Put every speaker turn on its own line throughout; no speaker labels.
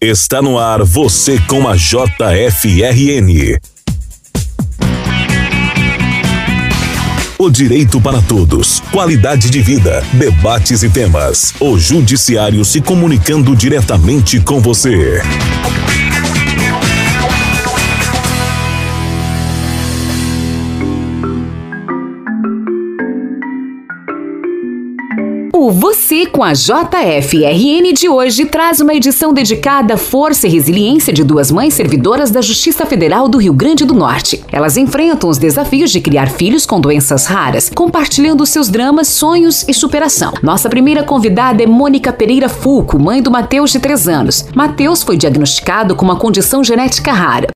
Está no ar você com a JFRN. O direito para todos, qualidade de vida, debates e temas. O Judiciário se comunicando diretamente com você.
O Você com a JFRN de hoje traz uma edição dedicada à força e resiliência de duas mães servidoras da Justiça Federal do Rio Grande do Norte. Elas enfrentam os desafios de criar filhos com doenças raras, compartilhando seus dramas, sonhos e superação. Nossa primeira convidada é Mônica Pereira Fulco, mãe do Mateus de 3 anos. Mateus foi diagnosticado com uma condição genética rara.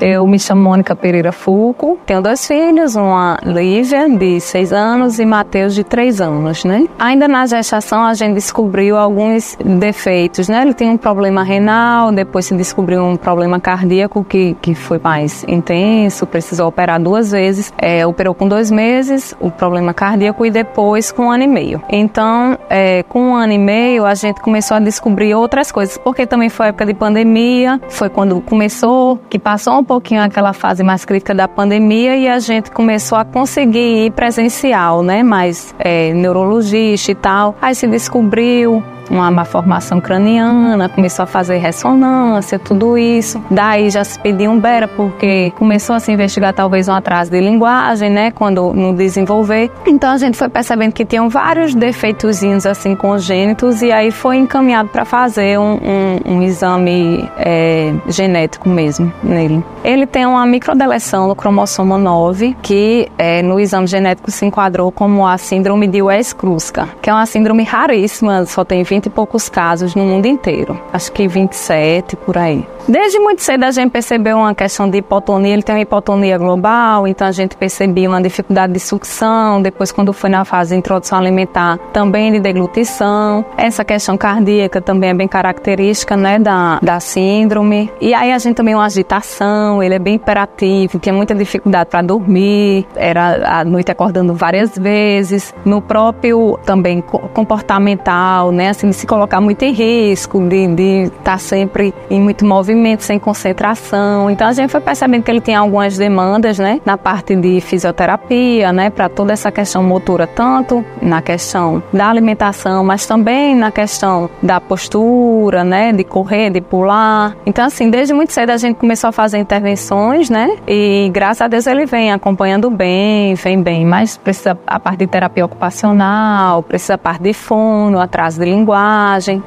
Eu me chamo Mônica Pereira Fulco, tenho dois filhos, uma Lívia, de 6 anos, e Matheus, de 3 anos, né? Ainda na gestação, a gente descobriu alguns defeitos, né? Ele tem um problema renal, depois se descobriu um problema cardíaco que, que foi mais intenso, precisou operar duas vezes. É, operou com dois meses, o problema cardíaco, e depois com um ano e meio. Então, é, com um ano e meio, a gente começou a descobrir outras coisas, porque também foi época de pandemia, foi quando começou, que passou um um pouquinho aquela fase mais crítica da pandemia e a gente começou a conseguir ir presencial, né? Mais é, neurologista e tal. Aí se descobriu uma malformação craniana, começou a fazer ressonância, tudo isso. Daí já se pediu um BERA, porque começou a se investigar talvez um atraso de linguagem, né, quando no desenvolver. Então a gente foi percebendo que tinham vários defeitozinhos assim congênitos e aí foi encaminhado para fazer um, um, um exame é, genético mesmo nele. Ele tem uma microdeleção no cromossomo 9, que é, no exame genético se enquadrou como a síndrome de West-Kruska, que é uma síndrome raríssima, só tem 20 e poucos casos no mundo inteiro. Acho que 27 por aí. Desde muito cedo a gente percebeu uma questão de hipotonia, ele tem uma hipotonia global, então a gente percebia uma dificuldade de sucção, depois quando foi na fase de introdução alimentar, também de deglutição. Essa questão cardíaca também é bem característica, né, da, da síndrome. E aí a gente também uma agitação, ele é bem hiperativo, tinha muita dificuldade para dormir, era a noite acordando várias vezes. No próprio também comportamental, né, assim, de se colocar muito em risco, de estar tá sempre em muito movimento, sem concentração. Então a gente foi percebendo que ele tinha algumas demandas, né, na parte de fisioterapia, né, para toda essa questão motora, tanto na questão da alimentação, mas também na questão da postura, né, de correr, de pular. Então assim, desde muito cedo a gente começou a fazer intervenções, né, e graças a Deus ele vem acompanhando bem, vem bem, mas precisa a parte de terapia ocupacional, precisa a parte de fono, atraso de linguagem,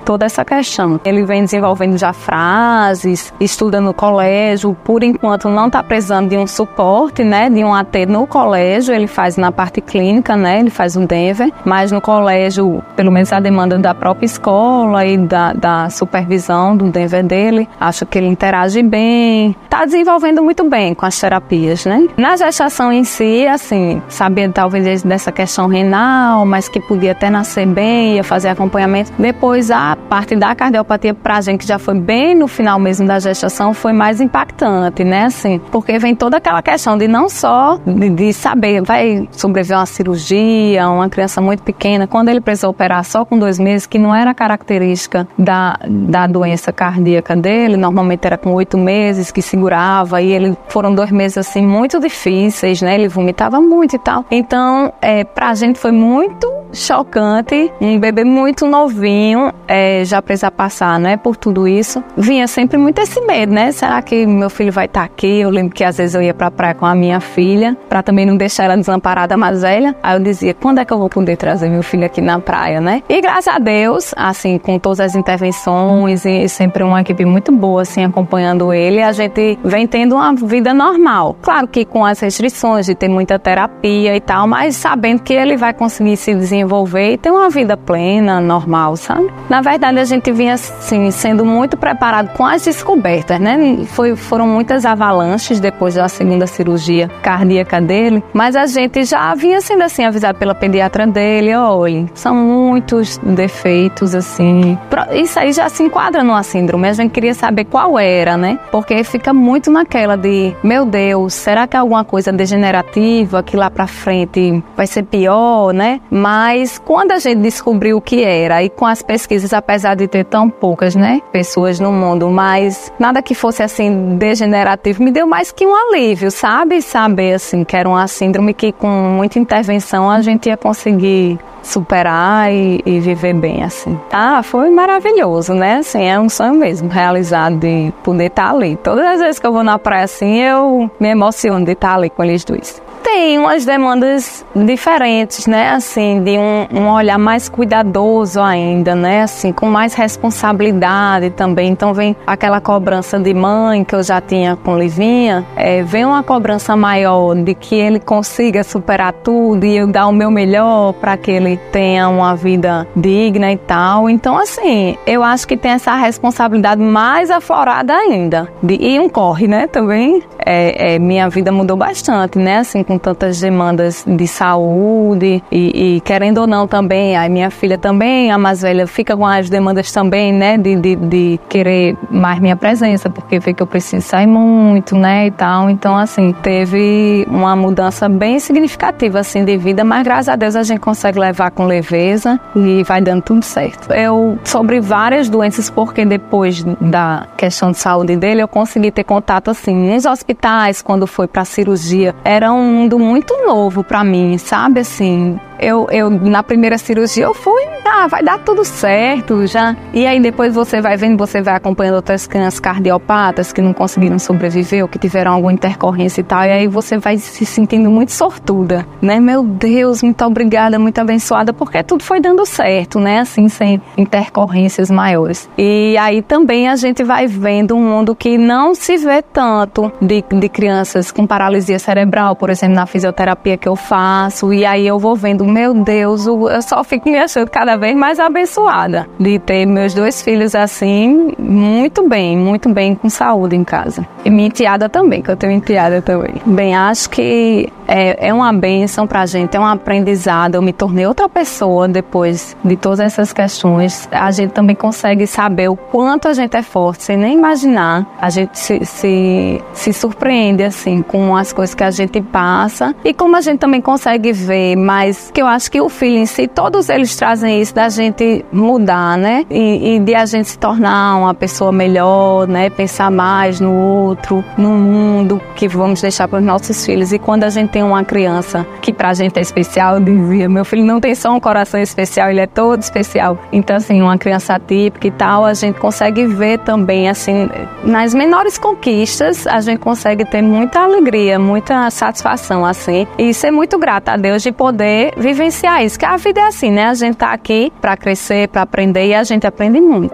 toda essa questão. Ele vem desenvolvendo já frases, estuda no colégio, por enquanto não está precisando de um suporte, né, de um AT no colégio, ele faz na parte clínica, né, ele faz um Denver, mas no colégio, pelo menos a demanda da própria escola e da, da supervisão do Denver dele, acho que ele interage bem, está desenvolvendo muito bem com as terapias, né. Na gestação em si, assim, sabia talvez dessa questão renal, mas que podia até nascer bem, ia fazer acompanhamento. Depois a parte da cardiopatia pra gente que já foi bem no final mesmo da gestação foi mais impactante, né? Assim, porque vem toda aquela questão de não só de, de saber, vai sobreviver uma cirurgia, uma criança muito pequena, quando ele precisou operar só com dois meses, que não era característica da, da doença cardíaca dele, normalmente era com oito meses que segurava, e ele foram dois meses assim muito difíceis, né? Ele vomitava muito e tal. Então, é, pra gente foi muito chocante, um bebê muito novinho, é, já precisa passar, né, por tudo isso. Vinha sempre muito esse medo, né? Será que meu filho vai estar tá aqui? Eu lembro que às vezes eu ia pra praia com a minha filha, para também não deixar ela desamparada mais velha. Aí eu dizia, quando é que eu vou poder trazer meu filho aqui na praia, né? E graças a Deus, assim, com todas as intervenções e sempre uma equipe muito boa, assim, acompanhando ele, a gente vem tendo uma vida normal. Claro que com as restrições de ter muita terapia e tal, mas sabendo que ele vai conseguir se desenvolver e ter uma vida plena, normal, sabe? Na verdade, a gente vinha, assim, sendo muito preparado com as descobertas, né? Foi, foram muitas avalanches depois da segunda cirurgia cardíaca dele, mas a gente já havia sendo assim avisado pela pediatra dele, olha, são muitos defeitos assim. Isso aí já se enquadra numa síndrome. A gente queria saber qual era, né? Porque fica muito naquela de, meu Deus, será que é alguma coisa degenerativa que lá para frente vai ser pior, né? Mas Mas quando a gente descobriu o que era, e com as pesquisas, apesar de ter tão poucas, né, pessoas no mundo, mas nada que fosse assim degenerativo, me deu mais que um alívio, sabe? Saber assim que era uma síndrome que com muita intervenção a gente ia conseguir superar e, e, viver bem, assim. Ah, foi maravilhoso, né? Assim, é um sonho mesmo realizado de poder estar ali. Todas as vezes que eu vou na praia assim, eu me emociono de estar ali com eles dois tem umas demandas diferentes, né? Assim, de um, um, olhar mais cuidadoso ainda, né? Assim, com mais responsabilidade também. Então vem aquela cobrança de mãe que eu já tinha com Livinha, é, vem uma cobrança maior de que ele consiga superar tudo e eu dar o meu melhor para que ele tenha uma vida digna e tal. Então, assim, eu acho que tem essa responsabilidade mais aflorada ainda. De, e um corre, né? Também é, é, minha vida mudou bastante, né? Assim, com tantas demandas de saúde e, e, querendo ou não também, a minha filha também, a mais velha, fica com as demandas também, né, de, de, de querer mais minha presença, porque vê que eu preciso sair muito, né, e tal. Então, assim, teve uma mudança bem significativa, assim, de vida, mas graças a Deus a gente consegue levar com leveza e vai dando tudo certo. Eu, sobre várias doenças, porque depois da questão de saúde dele, eu consegui ter contato, assim, nos hospitais, quando foi para cirurgia, era um mundo muito novo para mim, sabe? Assim, eu, eu na primeira cirurgia eu fui, ah, vai dar tudo certo já. E aí depois você vai vendo, você vai acompanhando outras crianças cardiopatas que não conseguiram sobreviver ou que tiveram alguma intercorrência e tal. E aí você vai se sentindo muito sortuda, né? Meu Deus, muito obrigada, muito abençoada, porque tudo foi dando certo, né? Assim, sem intercorrências maiores. E aí também a gente vai vendo um mundo que não se vê tanto de, de crianças com paralisia cerebral, por exemplo, na fisioterapia que eu faço. E aí eu vou vendo meu Deus, eu só fico me achando cada vez mais abençoada de ter meus dois filhos assim, muito bem, muito bem com saúde em casa. E minha enteada também, que eu tenho enteada também. Bem, acho que é, é uma benção pra gente, é um aprendizado. Eu me tornei outra pessoa depois de todas essas questões. A gente também consegue saber o quanto a gente é forte, sem nem imaginar. A gente se, se, se surpreende, assim, com as coisas que a gente passa e como a gente também consegue ver mais que eu acho que o filho em si, todos eles trazem isso da gente mudar, né? E, e, de a gente se tornar uma pessoa melhor, né? Pensar mais no outro, no mundo que vamos deixar para os nossos filhos. E quando a gente tem uma criança que pra gente é especial, eu dizia, meu filho não tem só um coração especial, ele é todo especial. Então, assim, uma criança típica e tal, a gente consegue ver também, assim, nas menores conquistas, a gente consegue ter muita alegria, muita satisfação, assim, e ser muito grata a Deus de poder vivenciar isso. Que a vida é assim, né? A gente tá aqui para crescer, para aprender e a gente aprende muito.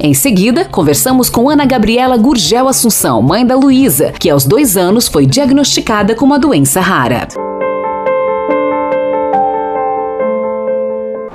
Em seguida, conversamos com Ana Gabriela Gurgel Assunção, mãe da Luísa, que aos dois anos foi diagnosticada com uma doença rara.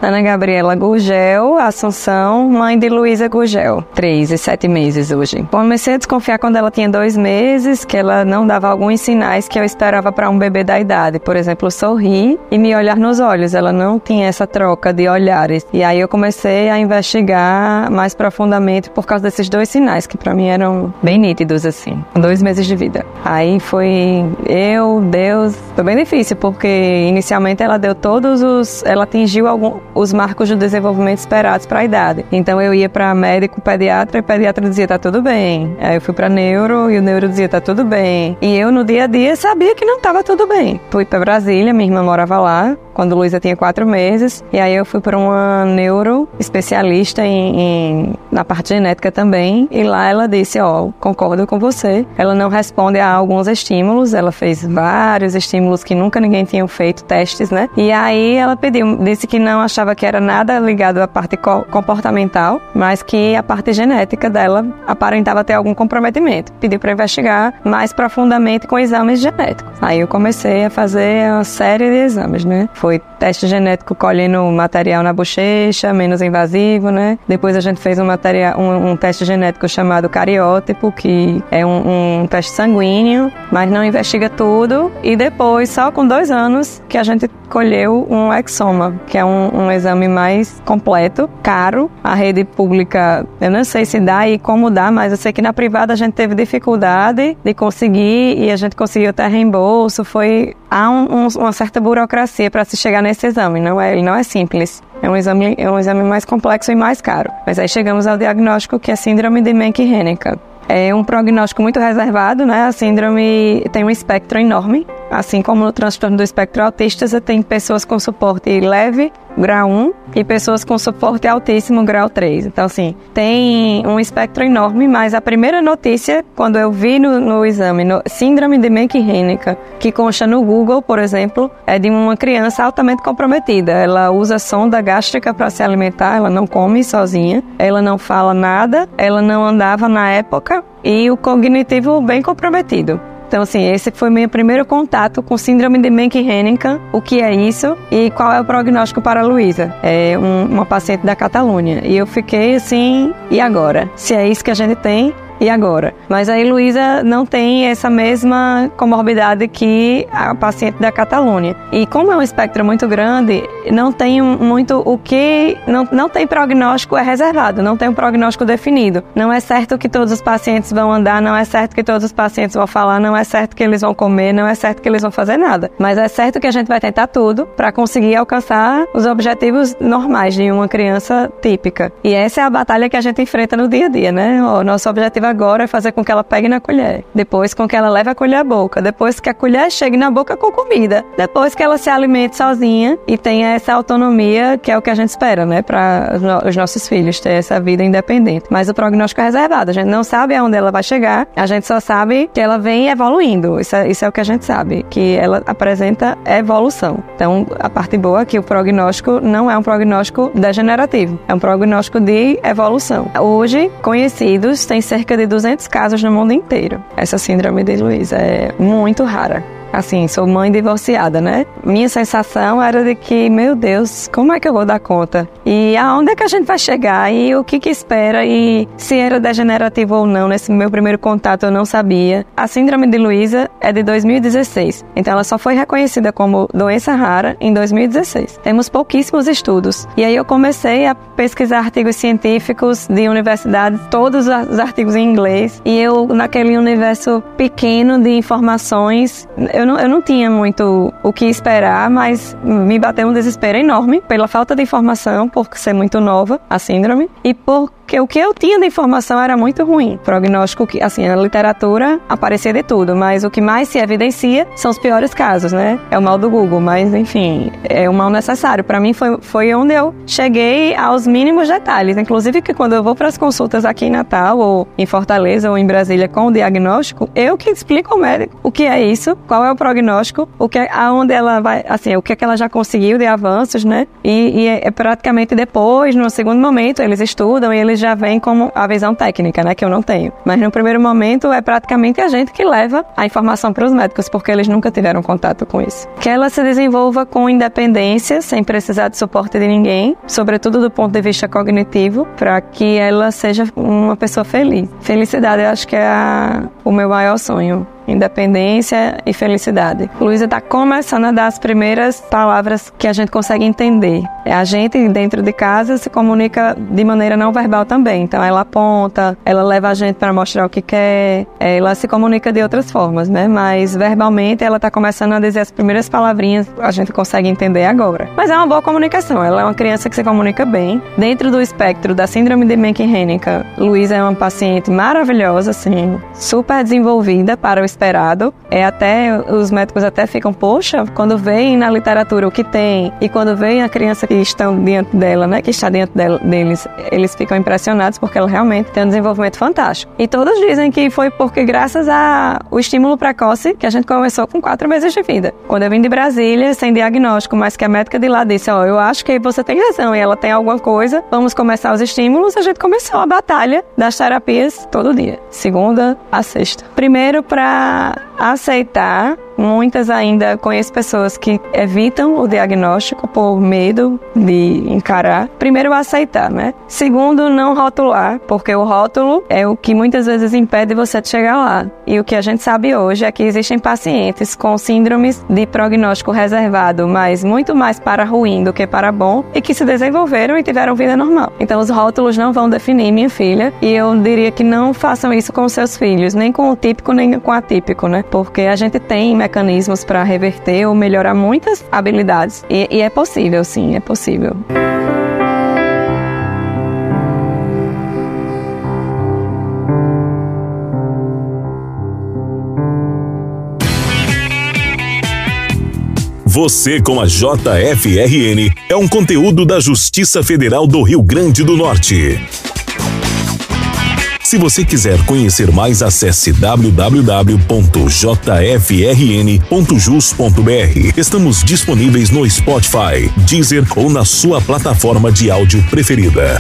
Ana Gabriela Gurgel, Assunção, mãe de Luísa Gurgel, três e sete meses hoje. Comecei a desconfiar quando ela tinha dois meses, que ela não dava alguns sinais que eu esperava para um bebê da idade. Por exemplo, sorrir e me olhar nos olhos. Ela não tinha essa troca de olhares. E aí eu comecei a investigar mais profundamente por causa desses dois sinais, que para mim eram bem nítidos, assim, dois meses de vida. Aí foi eu, Deus. Foi bem difícil, porque inicialmente ela deu todos os. Ela atingiu algum os marcos de desenvolvimento esperados para a idade. Então eu ia para médico, pediatra e o pediatra dizia tá tudo bem. Aí eu fui para neuro e o neuro dizia tá tudo bem. E eu no dia a dia sabia que não estava tudo bem. Fui para Brasília, minha irmã morava lá, quando Luísa tinha quatro meses. E aí eu fui para uma neuro especialista em, em, na parte genética também. E lá ela disse, ó, oh, concordo com você. Ela não responde a alguns estímulos. Ela fez vários estímulos que nunca ninguém tinha feito, testes, né? E aí ela pediu, disse que não achava que era nada ligado à parte comportamental, mas que a parte genética dela aparentava ter algum comprometimento. Pediu para investigar mais profundamente com exames genéticos. Aí eu comecei a fazer uma série de exames, né? Foi foi teste genético colhendo material na bochecha, menos invasivo, né? Depois a gente fez um material, um, um teste genético chamado cariótipo, que é um, um teste sanguíneo, mas não investiga tudo. E depois, só com dois anos, que a gente colheu um exoma, que é um, um exame mais completo, caro. A rede pública, eu não sei se dá e como dá, mas eu sei que na privada a gente teve dificuldade de conseguir e a gente conseguiu até reembolso. Foi há um, um, uma certa burocracia para se chegar nesse exame, não é, ele não é simples. É um exame, é um exame mais complexo e mais caro. Mas aí chegamos ao diagnóstico que é síndrome de Menck-Hennigan. É um prognóstico muito reservado, né? A síndrome tem um espectro enorme. Assim como no transtorno do espectro autista, você tem pessoas com suporte leve, grau 1, e pessoas com suporte altíssimo, grau 3. Então, assim, tem um espectro enorme, mas a primeira notícia, quando eu vi no, no exame, no, síndrome de Menck-Hennigan, que consta no Google, por exemplo, é de uma criança altamente comprometida. Ela usa sonda gástrica para se alimentar, ela não come sozinha, ela não fala nada, ela não andava na época, e o cognitivo bem comprometido. Então, assim, esse foi meu primeiro contato com síndrome de Menck-Hennigan, o que é isso e qual é o prognóstico para a Luísa, é um, uma paciente da Catalunha. E eu fiquei assim, e agora? Se é isso que a gente tem, e agora? Mas a Luísa não tem essa mesma comorbidade que a paciente da Catalunha. E como é um espectro muito grande, não tem muito o que. Não, não tem prognóstico, é reservado, não tem um prognóstico definido. Não é certo que todos os pacientes vão andar, não é certo que todos os pacientes vão falar, não é certo que eles vão comer, não é certo que eles vão fazer nada. Mas é certo que a gente vai tentar tudo para conseguir alcançar os objetivos normais de uma criança típica. E essa é a batalha que a gente enfrenta no dia a dia, né? O nosso objetivo agora é fazer com que ela pegue na colher, depois com que ela leve a colher à boca, depois que a colher chegue na boca com comida, depois que ela se alimente sozinha e tenha essa autonomia que é o que a gente espera, né, para os nossos filhos ter essa vida independente. Mas o prognóstico é reservado, a gente não sabe aonde ela vai chegar, a gente só sabe que ela vem evoluindo. Isso é, isso é o que a gente sabe, que ela apresenta evolução. Então, a parte boa é que o prognóstico não é um prognóstico degenerativo, é um prognóstico de evolução. Hoje, conhecidos, tem cerca de 200 casos no mundo inteiro. Essa síndrome de Luiz é muito rara. Assim, sou mãe divorciada, né? Minha sensação era de que, meu Deus, como é que eu vou dar conta? E aonde é que a gente vai chegar? E o que que espera? E se era degenerativo ou não? Nesse meu primeiro contato eu não sabia. A síndrome de Luísa é de 2016. Então ela só foi reconhecida como doença rara em 2016. Temos pouquíssimos estudos. E aí eu comecei a pesquisar artigos científicos de universidades, todos os artigos em inglês. E eu, naquele universo pequeno de informações, eu não, eu não tinha muito o que esperar, mas me bateu um desespero enorme pela falta de informação, por ser muito nova, a síndrome, e por porque o que eu tinha de informação era muito ruim. Prognóstico que, assim, na literatura aparecia de tudo, mas o que mais se evidencia são os piores casos, né? É o mal do Google, mas enfim, é um mal necessário. Para mim foi, foi onde eu cheguei aos mínimos detalhes. Inclusive que quando eu vou para as consultas aqui em Natal, ou em Fortaleza, ou em Brasília com o diagnóstico, eu que explico ao médico o que é isso, qual é o prognóstico, o que, aonde ela vai, assim, o que, é que ela já conseguiu de avanços, né? E, e é, é praticamente depois, no segundo momento, eles estudam e eles já vem como a visão técnica, né, que eu não tenho. Mas no primeiro momento é praticamente a gente que leva a informação para os médicos, porque eles nunca tiveram contato com isso. Que ela se desenvolva com independência, sem precisar de suporte de ninguém, sobretudo do ponto de vista cognitivo, para que ela seja uma pessoa feliz. Felicidade, eu acho que é a, o meu maior sonho independência e felicidade. Luísa está começando a dar as primeiras palavras que a gente consegue entender. É a gente dentro de casa se comunica de maneira não verbal também. Então ela aponta, ela leva a gente para mostrar o que quer, ela se comunica de outras formas, né? Mas verbalmente ela está começando a dizer as primeiras palavrinhas, a gente consegue entender agora. Mas é uma boa comunicação. Ela é uma criança que se comunica bem. Dentro do espectro da síndrome de Mencken-Hennigan, Luísa é uma paciente maravilhosa, assim, super desenvolvida para o É até os médicos até ficam, poxa, quando veem na literatura o que tem e quando veem a criança que estão diante dela, né, que está dentro dela, deles, eles ficam impressionados porque ela realmente tem um desenvolvimento fantástico. E todos dizem que foi porque graças ao estímulo precoce que a gente começou com quatro meses de vida. Quando eu vim de Brasília sem diagnóstico, mas que a médica de lá disse, ó, oh, eu acho que você tem razão e ela tem alguma coisa, vamos começar os estímulos, a gente começou a batalha das terapias todo dia, segunda a sexta. Primeiro para Bye. Aceitar Muitas ainda conheço pessoas que evitam o diagnóstico por medo de encarar. Primeiro, aceitar, né? Segundo, não rotular, porque o rótulo é o que muitas vezes impede você de chegar lá. E o que a gente sabe hoje é que existem pacientes com síndromes de prognóstico reservado, mas muito mais para ruim do que para bom, e que se desenvolveram e tiveram vida normal. Então, os rótulos não vão definir minha filha, e eu diria que não façam isso com seus filhos, nem com o típico, nem com o atípico, né? Porque a gente tem mecanismos para reverter ou melhorar muitas habilidades. E, e é possível, sim, é possível.
Você com a JFRN é um conteúdo da Justiça Federal do Rio Grande do Norte. Se você quiser conhecer mais, acesse www.jfrn.jus.br. Estamos disponíveis no Spotify, Deezer ou na sua plataforma de áudio preferida.